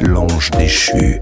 L'ange déchu.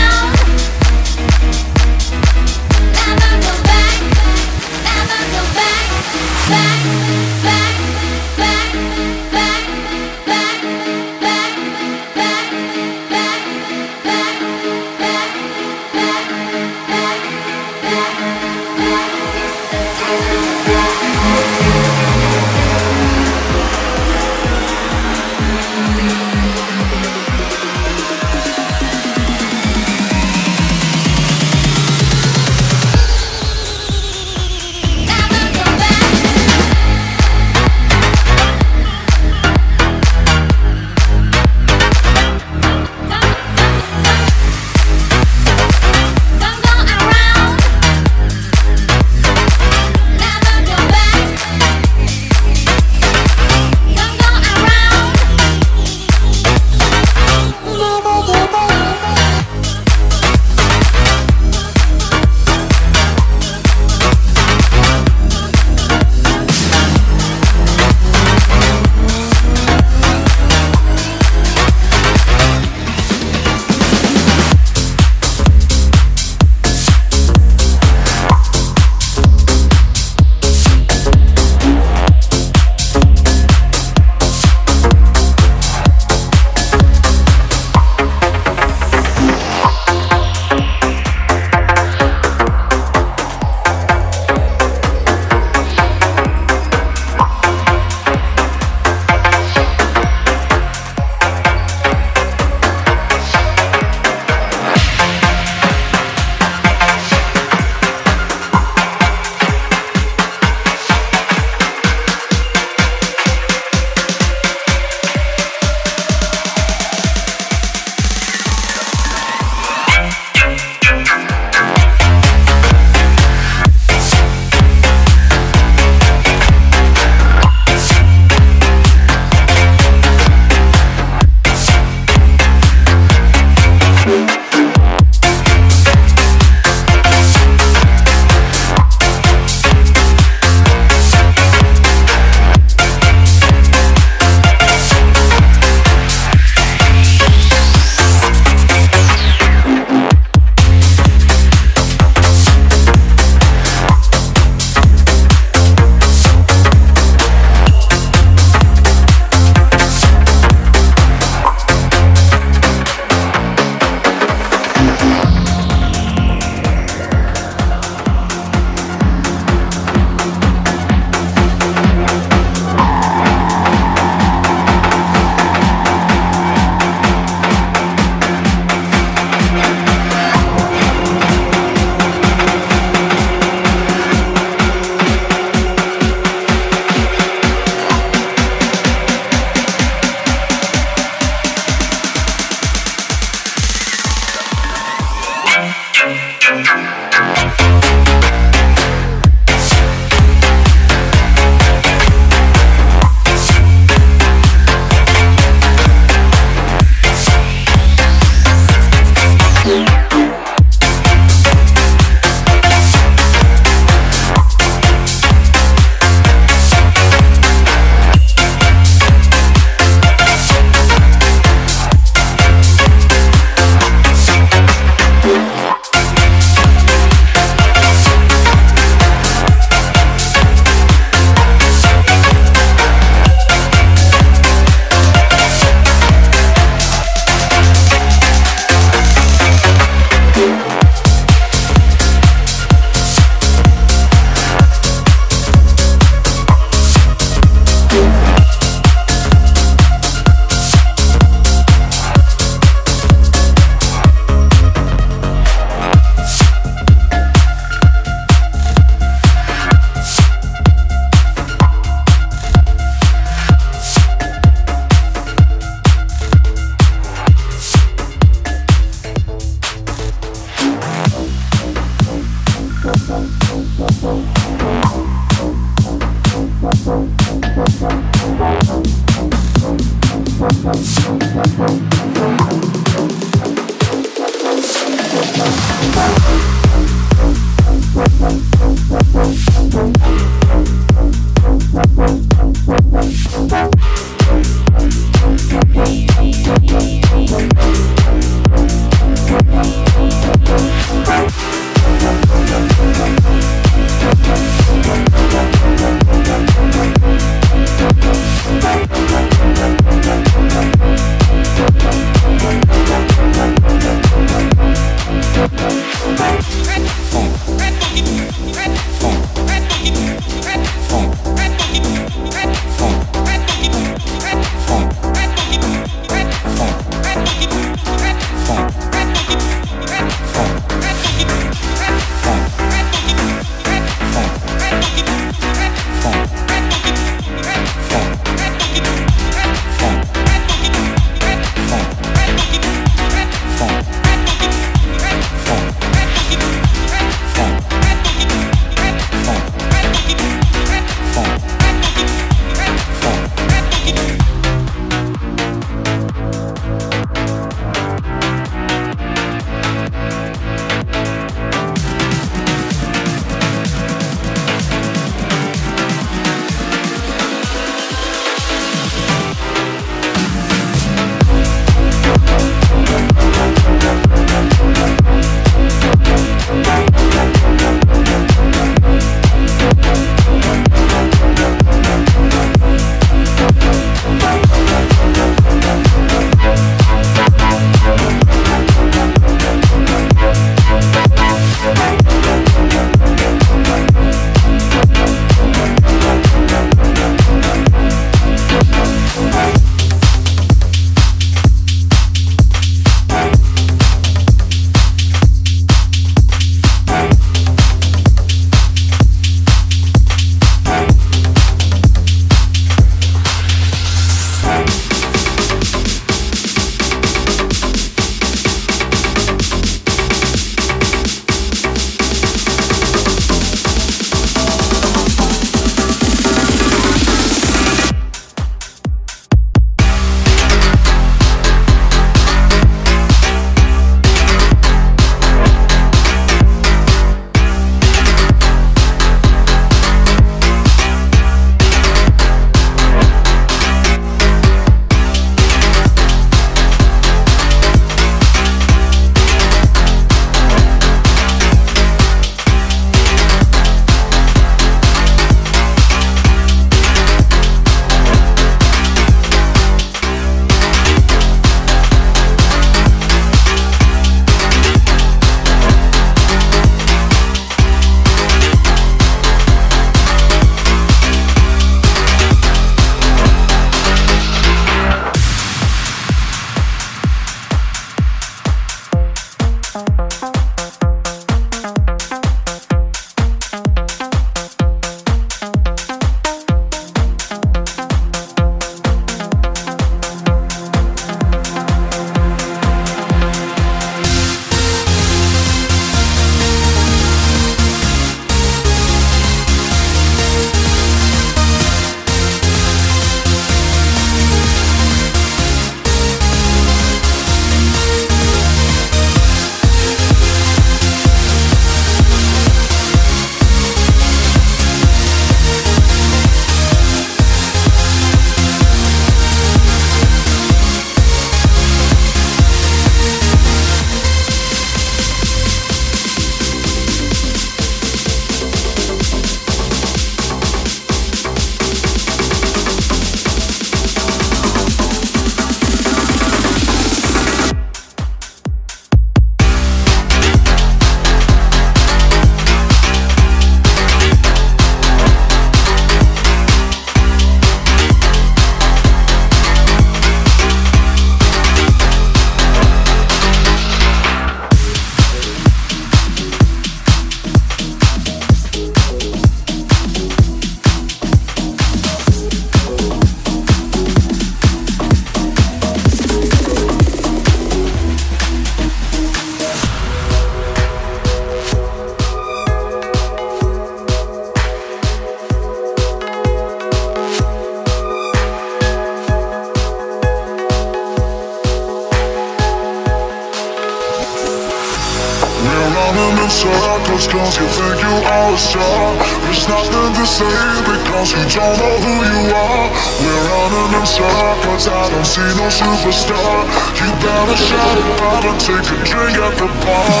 It's nothing to say because you don't know who you are. We're running in circles, I don't see no superstar. You better shut up and take a drink at the bar.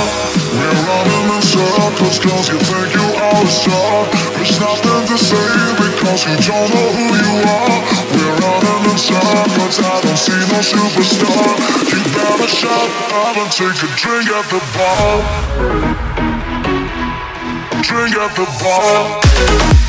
We're running in circles, cause you think you are a star. It's nothing to say because you don't know who you are. We're running in circles, I don't see no superstar. You better shut up and take a drink at the bar drink at the bar.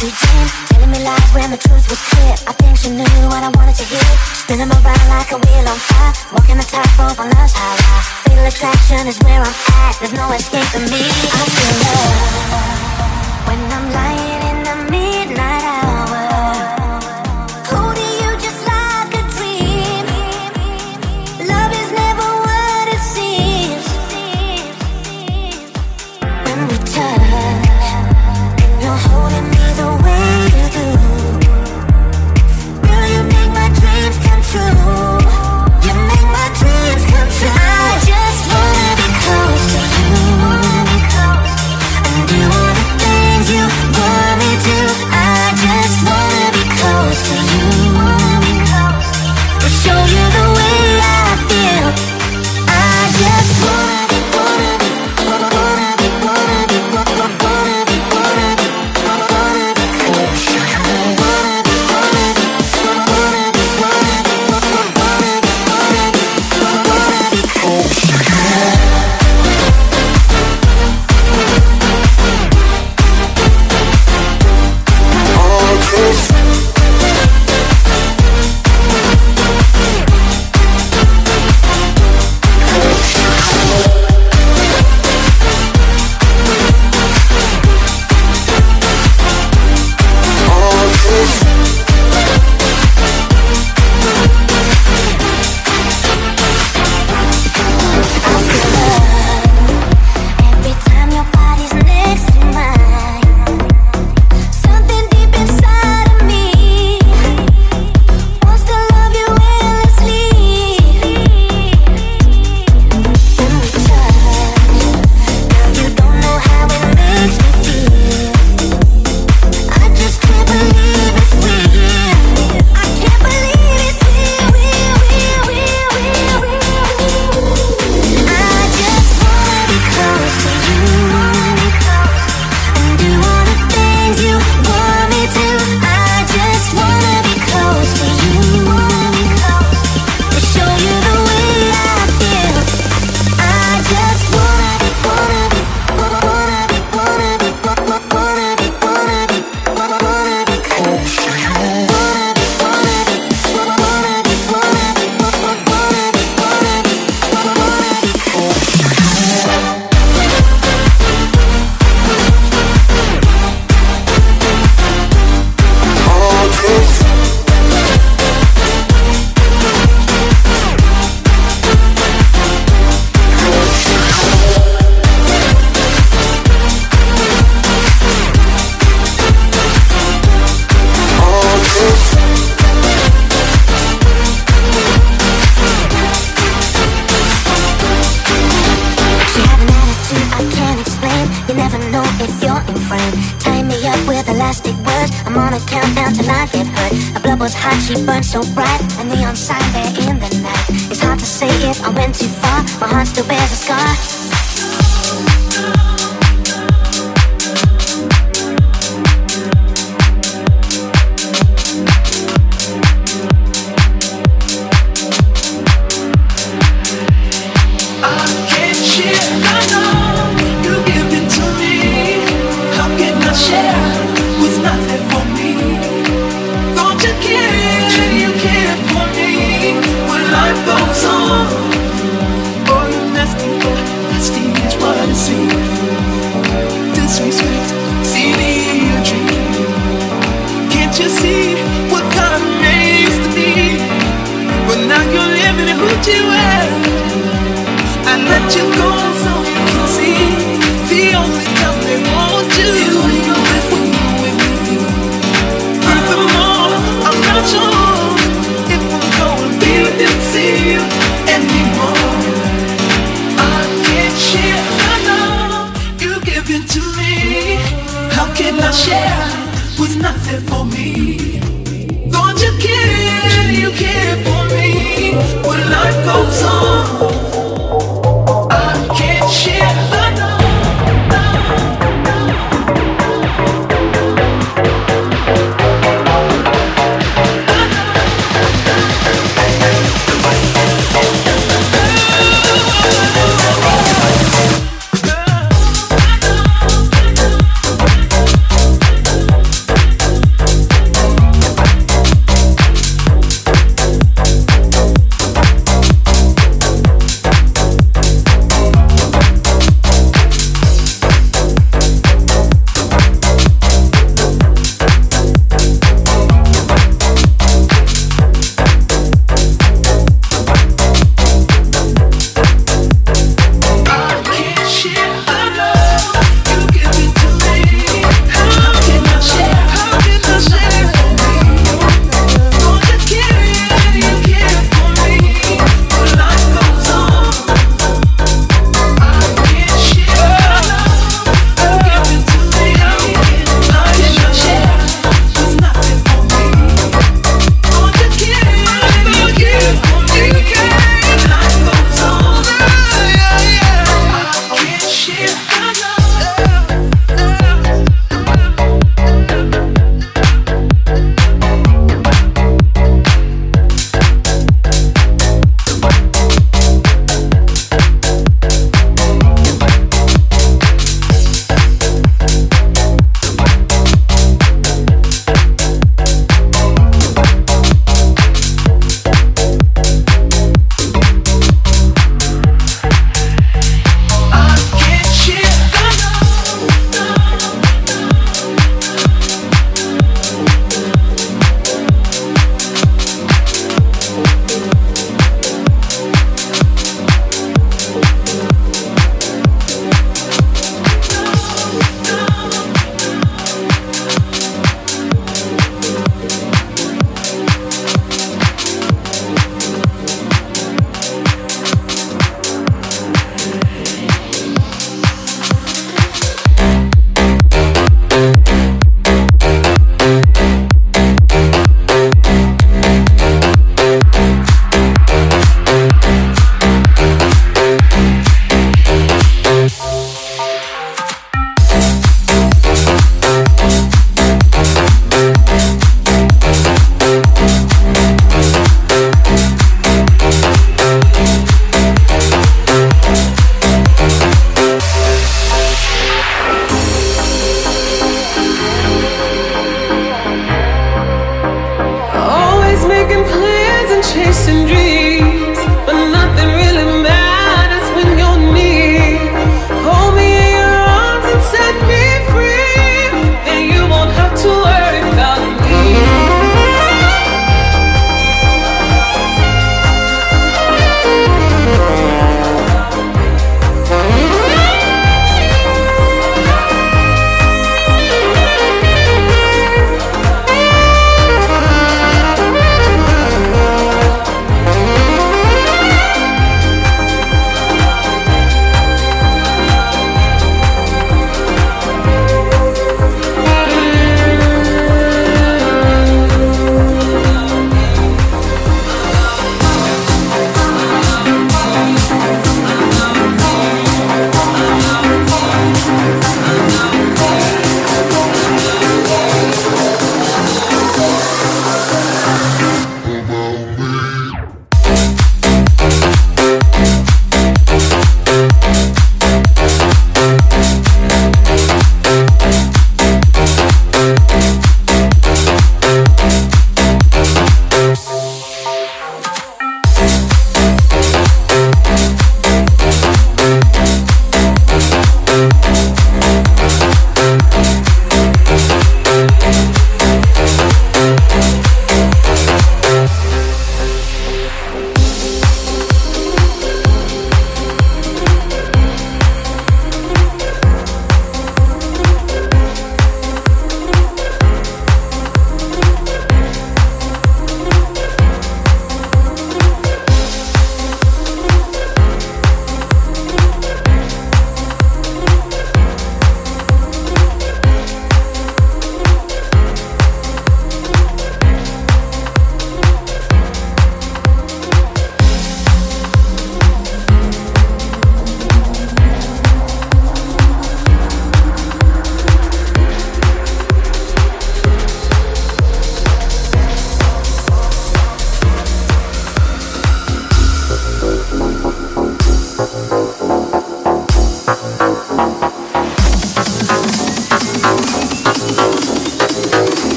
sweet Telling me lies when the truth was clear. I think she knew what I wanted to hear. Spinning around like a wheel on fire. Walking the tightrope on love's highway Fatal attraction is where I'm at. There's no escape for me. I'm feeling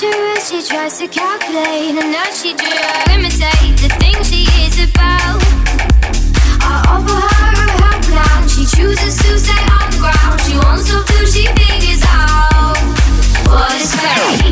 dangerous. She tries to calculate, and now she tries to imitate the things she is about. I offer her a help now. She chooses to stay on the ground. She wants to do, she figures out what is fair.